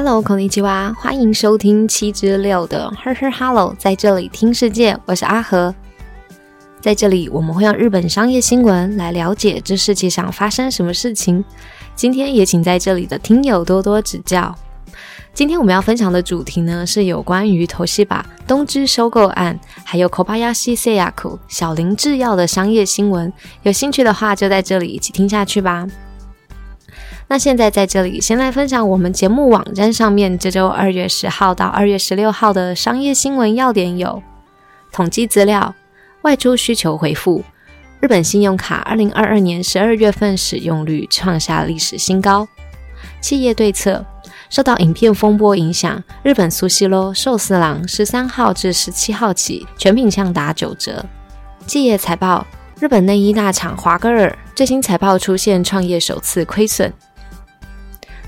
Hello，孔尼基哇，欢迎收听七之六的 Her Her Hello，在这里听世界，我是阿和。在这里，我们会用日本商业新闻来了解这世界上发生什么事情。今天也请在这里的听友多多指教。今天我们要分享的主题呢，是有关于头西把东芝收购案，还有 Kobayashi Seiyaku 小林制药的商业新闻。有兴趣的话，就在这里一起听下去吧。那现在在这里，先来分享我们节目网站上面这周二月十号到二月十六号的商业新闻要点有：统计资料，外出需求回复，日本信用卡二零二二年十二月份使用率创下历史新高。企业对策，受到影片风波影响，日本苏西罗寿司郎十三号至十七号起全品项打九折。企业财报，日本内衣大厂华歌尔最新财报出现创业首次亏损。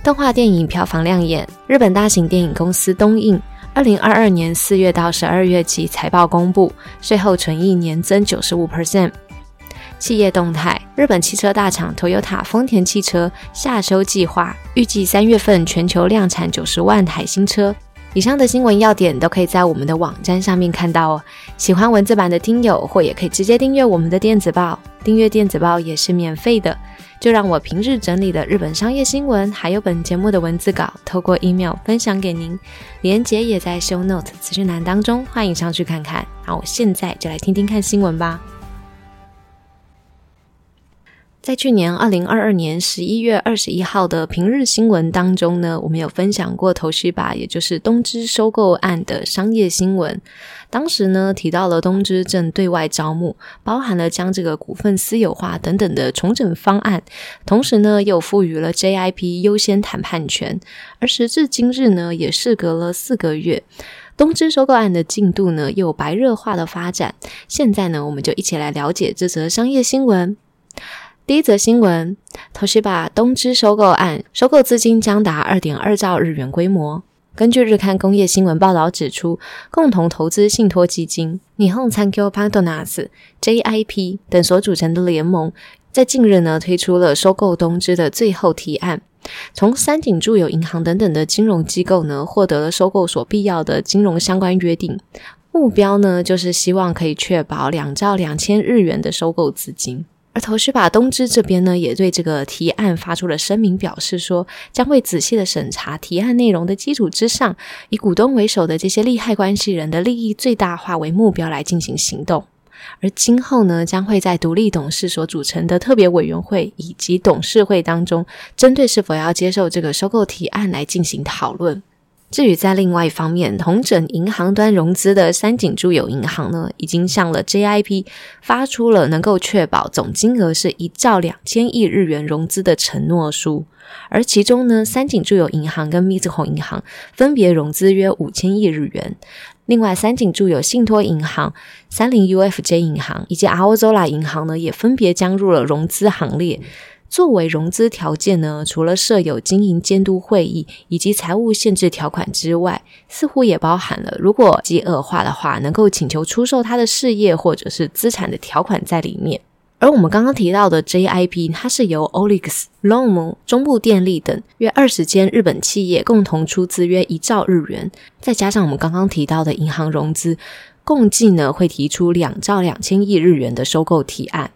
动画电影票房亮眼，日本大型电影公司东映二零二二年四月到十二月期财报公布，税后纯益年增九十五 percent。企业动态，日本汽车大厂 Toyota 丰田汽车下修计划，预计三月份全球量产九十万台新车。以上的新闻要点都可以在我们的网站上面看到哦。喜欢文字版的听友，或也可以直接订阅我们的电子报，订阅电子报也是免费的。就让我平日整理的日本商业新闻，还有本节目的文字稿，透过 email 分享给您，李连杰也在 show note 资讯栏当中，欢迎上去看看。那我现在就来听听看新闻吧。在去年二零二二年十一月二十一号的平日新闻当中呢，我们有分享过头绪吧，也就是东芝收购案的商业新闻。当时呢提到了东芝正对外招募，包含了将这个股份私有化等等的重整方案，同时呢又赋予了 JIP 优先谈判权。而时至今日呢，也事隔了四个月，东芝收购案的进度呢又白热化的发展。现在呢，我们就一起来了解这则商业新闻。第一则新闻：Toshiba 东芝收购案，收购资金将达二点二兆日元规模。根据日刊工业新闻报道指出，共同投资信托基金、日本参 Q Partners、JIP 等所组成的联盟，在近日呢推出了收购东芝的最后提案。从三井住友银行等等的金融机构呢，获得了收购所必要的金融相关约定。目标呢，就是希望可以确保两兆两千日元的收购资金。而头绪把东芝这边呢，也对这个提案发出了声明，表示说将会仔细的审查提案内容的基础之上，以股东为首的这些利害关系人的利益最大化为目标来进行行动。而今后呢，将会在独立董事所组成的特别委员会以及董事会当中，针对是否要接受这个收购提案来进行讨论。至于在另外一方面，同整银行端融资的三井住友银行呢，已经向了 JIP 发出了能够确保总金额是一兆两千亿日元融资的承诺书，而其中呢，三井住友银行跟密子红银行分别融资约五千亿日元，另外三井住友信托银行、三菱 UFJ 银行以及阿欧佐拉银行呢，也分别加入了融资行列。作为融资条件呢，除了设有经营监督会议以及财务限制条款之外，似乎也包含了如果极恶化的话，能够请求出售他的事业或者是资产的条款在里面。而我们刚刚提到的 JIP，它是由 Olix、Lomo、中部电力等约二十间日本企业共同出资约一兆日元，再加上我们刚刚提到的银行融资，共计呢会提出两兆两千亿日元的收购提案。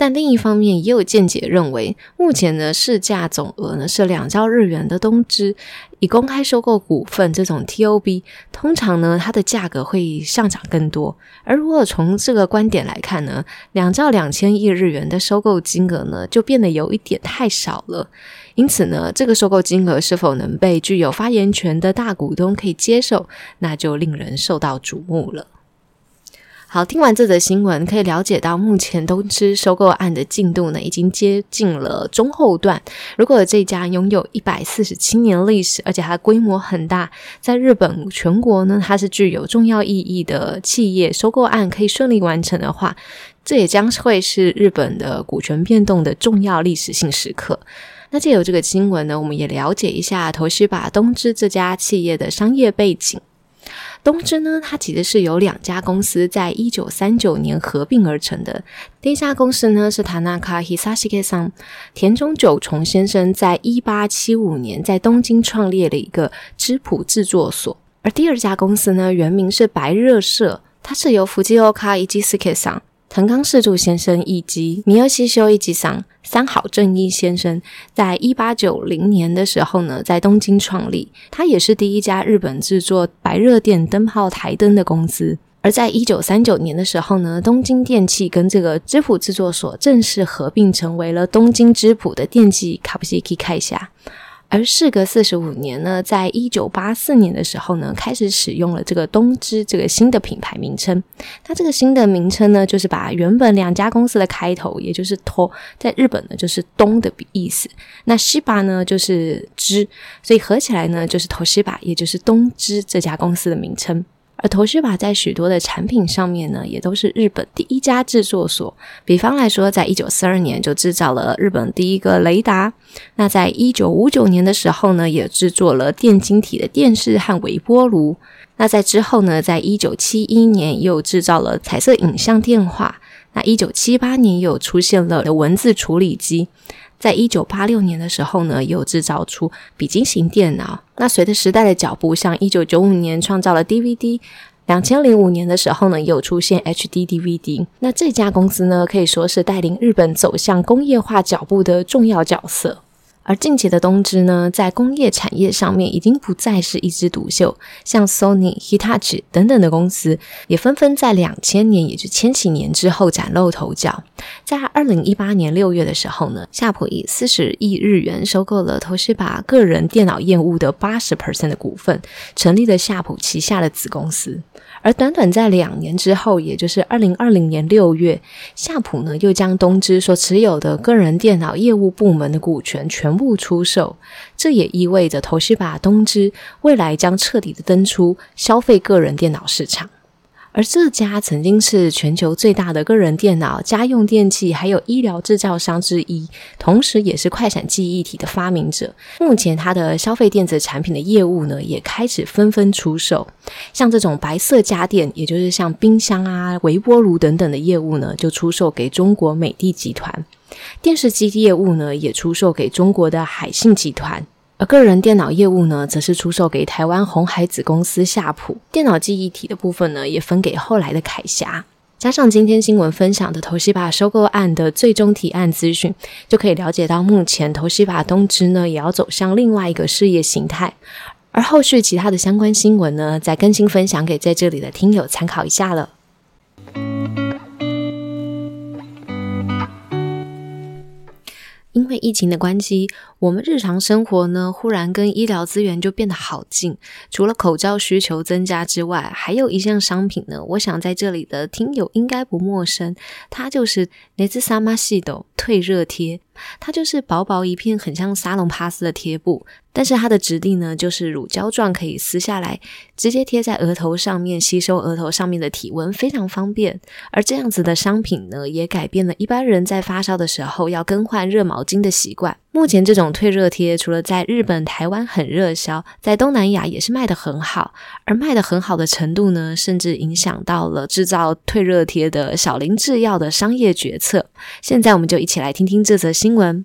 但另一方面，也有见解认为，目前的市价总额呢是两兆日元的东芝，以公开收购股份这种 TOB，通常呢它的价格会上涨更多。而如果从这个观点来看呢，两兆两千亿日元的收购金额呢就变得有一点太少了。因此呢，这个收购金额是否能被具有发言权的大股东可以接受，那就令人受到瞩目了。好，听完这则新闻，可以了解到目前东芝收购案的进度呢，已经接近了中后段。如果这家拥有一百四十七年历史，而且它规模很大，在日本全国呢，它是具有重要意义的企业，收购案可以顺利完成的话，这也将会是日本的股权变动的重要历史性时刻。那借由这个新闻呢，我们也了解一下头绪把东芝这家企业的商业背景。东芝呢，它其实是由两家公司在一九三九年合并而成的。第一家公司呢是塔纳卡 Hisashi 桑田中久重先生在一八七五年在东京创立了一个织谱制作所，而第二家公司呢原名是白热社，它是由福吉欧卡以及斯克桑。藤冈世助先生以及米尔西修一吉桑三好正义先生，在一八九零年的时候呢，在东京创立。他也是第一家日本制作白热电灯泡台灯的公司。而在一九三九年的时候呢，东京电器跟这个织谱制作所正式合并，成为了东京织谱的电器卡布西基开下。而事隔四十五年呢，在一九八四年的时候呢，开始使用了这个东芝这个新的品牌名称。它这个新的名称呢，就是把原本两家公司的开头，也就是“托”在日本呢就是“东”的意思，那“西巴”呢就是“芝”，所以合起来呢就是“投西巴”，也就是东芝这家公司的名称。而头须把在许多的产品上面呢，也都是日本第一家制作所。比方来说，在一九四二年就制造了日本第一个雷达。那在一九五九年的时候呢，也制作了电晶体的电视和微波炉。那在之后呢，在一九七一年又制造了彩色影像电话。那一九七八年又出现了文字处理机。在一九八六年的时候呢，又制造出笔记型电脑。那随着时代的脚步，像一九九五年创造了 DVD，两千零五年的时候呢，又出现 HD DVD。那这家公司呢，可以说是带领日本走向工业化脚步的重要角色。而近期的东芝呢，在工业产业上面已经不再是一枝独秀，像 Sony、Hitachi 等等的公司也纷纷在两千年，也就千禧年之后崭露头角。在二零一八年六月的时候呢，夏普以四十亿日元收购了投资把个人电脑业务的八十 percent 的股份，成立了夏普旗下的子公司。而短短在两年之后，也就是二零二零年六月，夏普呢又将东芝所持有的个人电脑业务部门的股权全部出售，这也意味着投西把东芝未来将彻底的登出消费个人电脑市场。而这家曾经是全球最大的个人电脑、家用电器还有医疗制造商之一，同时也是快闪记忆体的发明者。目前，它的消费电子产品的业务呢，也开始纷纷出售。像这种白色家电，也就是像冰箱啊、微波炉等等的业务呢，就出售给中国美的集团。电视机业务呢，也出售给中国的海信集团。而个人电脑业务呢，则是出售给台湾红海子公司夏普。电脑记忆体的部分呢，也分给后来的凯霞。加上今天新闻分享的投西把收购案的最终提案资讯，就可以了解到目前投西把东芝呢，也要走向另外一个事业形态。而后续其他的相关新闻呢，再更新分享给在这里的听友参考一下了。因为疫情的关系，我们日常生活呢，忽然跟医疗资源就变得好近。除了口罩需求增加之外，还有一项商品呢，我想在这里的听友应该不陌生，它就是雷兹萨玛系的退热贴。它就是薄薄一片，很像沙龙帕斯的贴布。但是它的质地呢，就是乳胶状，可以撕下来，直接贴在额头上面，吸收额头上面的体温，非常方便。而这样子的商品呢，也改变了一般人在发烧的时候要更换热毛巾的习惯。目前这种退热贴除了在日本、台湾很热销，在东南亚也是卖得很好。而卖得很好的程度呢，甚至影响到了制造退热贴的小林制药的商业决策。现在我们就一起来听听这则新闻。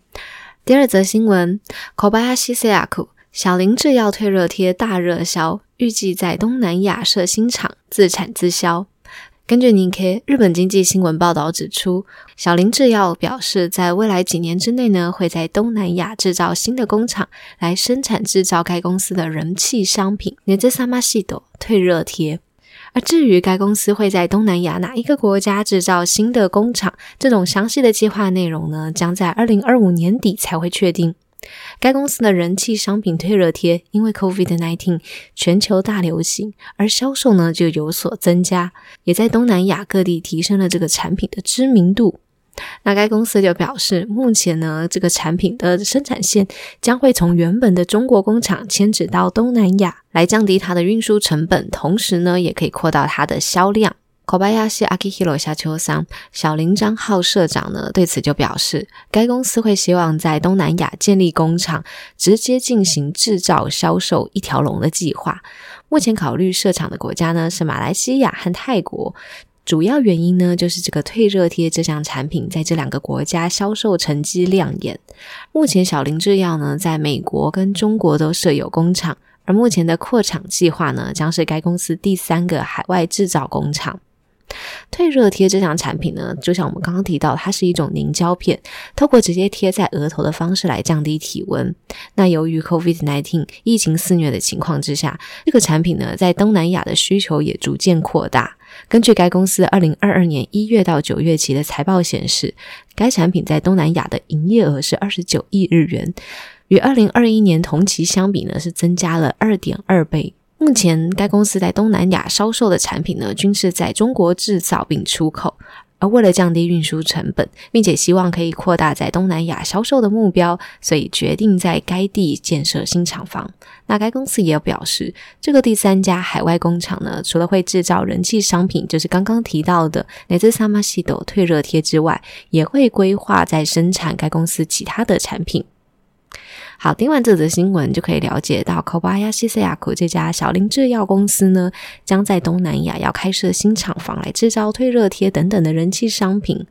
第二则新闻：Kobayashi s e a k u 小林制药退热贴大热销，预计在东南亚设新厂，自产自销。根据 NHK 日本经济新闻报道指出，小林制药表示，在未来几年之内呢，会在东南亚制造新的工厂，来生产制造该公司的人气商品 n e z a m a s i d o 退热贴。而至于该公司会在东南亚哪一个国家制造新的工厂，这种详细的计划内容呢，将在二零二五年底才会确定。该公司的人气商品退热贴，因为 COVID-19 全球大流行，而销售呢就有所增加，也在东南亚各地提升了这个产品的知名度。那该公司就表示，目前呢这个产品的生产线将会从原本的中国工厂迁址到东南亚，来降低它的运输成本，同时呢也可以扩大它的销量。Kobayashi Akihiro 夏秋桑小林章浩社长呢对此就表示，该公司会希望在东南亚建立工厂，直接进行制造销售一条龙的计划。目前考虑设厂的国家呢是马来西亚和泰国。主要原因呢，就是这个退热贴这项产品在这两个国家销售成绩亮眼。目前小林制药呢，在美国跟中国都设有工厂，而目前的扩厂计划呢，将是该公司第三个海外制造工厂。退热贴这项产品呢，就像我们刚刚提到，它是一种凝胶片，透过直接贴在额头的方式来降低体温。那由于 COVID-19 疫情肆虐的情况之下，这个产品呢，在东南亚的需求也逐渐扩大。根据该公司二零二二年一月到九月期的财报显示，该产品在东南亚的营业额是二十九亿日元，与二零二一年同期相比呢，是增加了二点二倍。目前，该公司在东南亚销售的产品呢，均是在中国制造并出口。而为了降低运输成本，并且希望可以扩大在东南亚销售的目标，所以决定在该地建设新厂房。那该公司也表示，这个第三家海外工厂呢，除了会制造人气商品，就是刚刚提到的来自萨玛西斗退热贴之外，也会规划在生产该公司其他的产品。好，听完这则新闻就可以了解到，Kobayashi s e a k u 这家小林制药公司呢，将在东南亚要开设新厂房来制造退热贴等等的人气商品。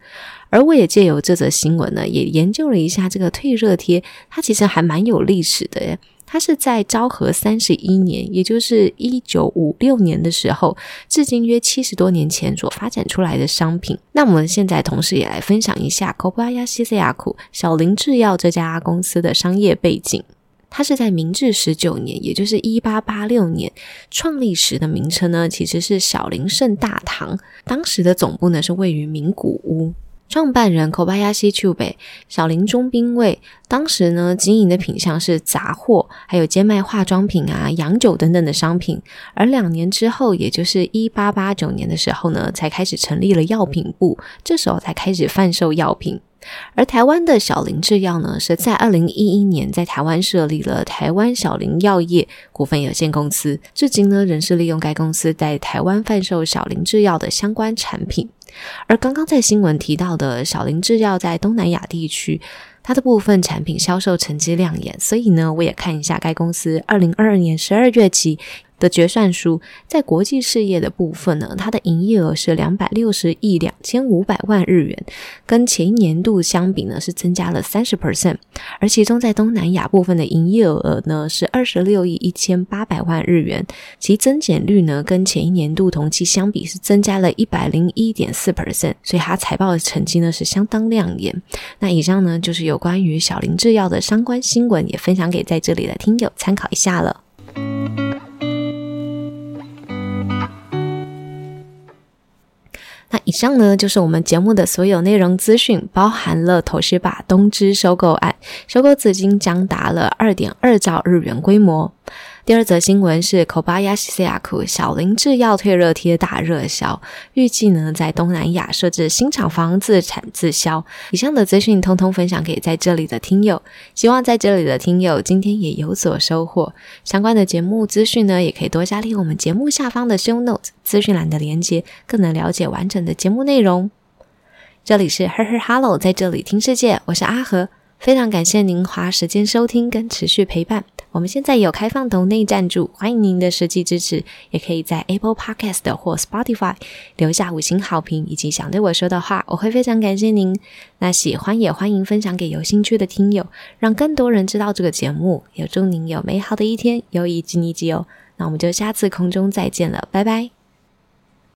而我也借由这则新闻呢，也研究了一下这个退热贴，它其实还蛮有历史的耶。它是在昭和三十一年，也就是一九五六年的时候，至今约七十多年前所发展出来的商品。那我们现在同时也来分享一下 Kobayashi s e a k u 小林制药这家公司的商业背景。它是在明治十九年，也就是一八八六年创立时的名称呢，其实是小林盛大堂。当时的总部呢是位于名古屋。创办人 Kobayashi Chubei 小林中兵卫，当时呢经营的品相是杂货，还有兼卖化妆品啊、洋酒等等的商品。而两年之后，也就是一八八九年的时候呢，才开始成立了药品部，这时候才开始贩售药品。而台湾的小林制药呢，是在二零一一年在台湾设立了台湾小林药业股份有限公司，至今呢仍是利用该公司在台湾贩售小林制药的相关产品。而刚刚在新闻提到的小林制药在东南亚地区，它的部分产品销售成绩亮眼，所以呢，我也看一下该公司二零二二年十二月起。的决算书在国际事业的部分呢，它的营业额是两百六十亿两千五百万日元，跟前一年度相比呢是增加了三十 percent，而其中在东南亚部分的营业额呢是二十六亿一千八百万日元，其增减率呢跟前一年度同期相比是增加了一百零一点四 percent，所以它财报的成绩呢是相当亮眼。那以上呢就是有关于小林制药的相关新闻，也分享给在这里的听友参考一下了。那以上呢，就是我们节目的所有内容资讯，包含了投资把东芝收购案，收购资金将达了二点二兆日元规模。第二则新闻是 Kobayashi s e a k u 小林制药退热贴大热销，预计呢在东南亚设置新厂房自产自销。以上的资讯通通分享给在这里的听友，希望在这里的听友今天也有所收获。相关的节目资讯呢，也可以多加利用我们节目下方的 Show Notes 资讯栏的连接，更能了解完整的节目内容。这里是 Her Her Hello，在这里听世界，我是阿和。非常感谢您花时间收听跟持续陪伴。我们现在有开放投内赞助，欢迎您的实际支持，也可以在 Apple Podcast 或 Spotify 留下五星好评以及想对我说的话，我会非常感谢您。那喜欢也欢迎分享给有兴趣的听友，让更多人知道这个节目。也祝您有美好的一天，友谊及你己哦。那我们就下次空中再见了，拜拜。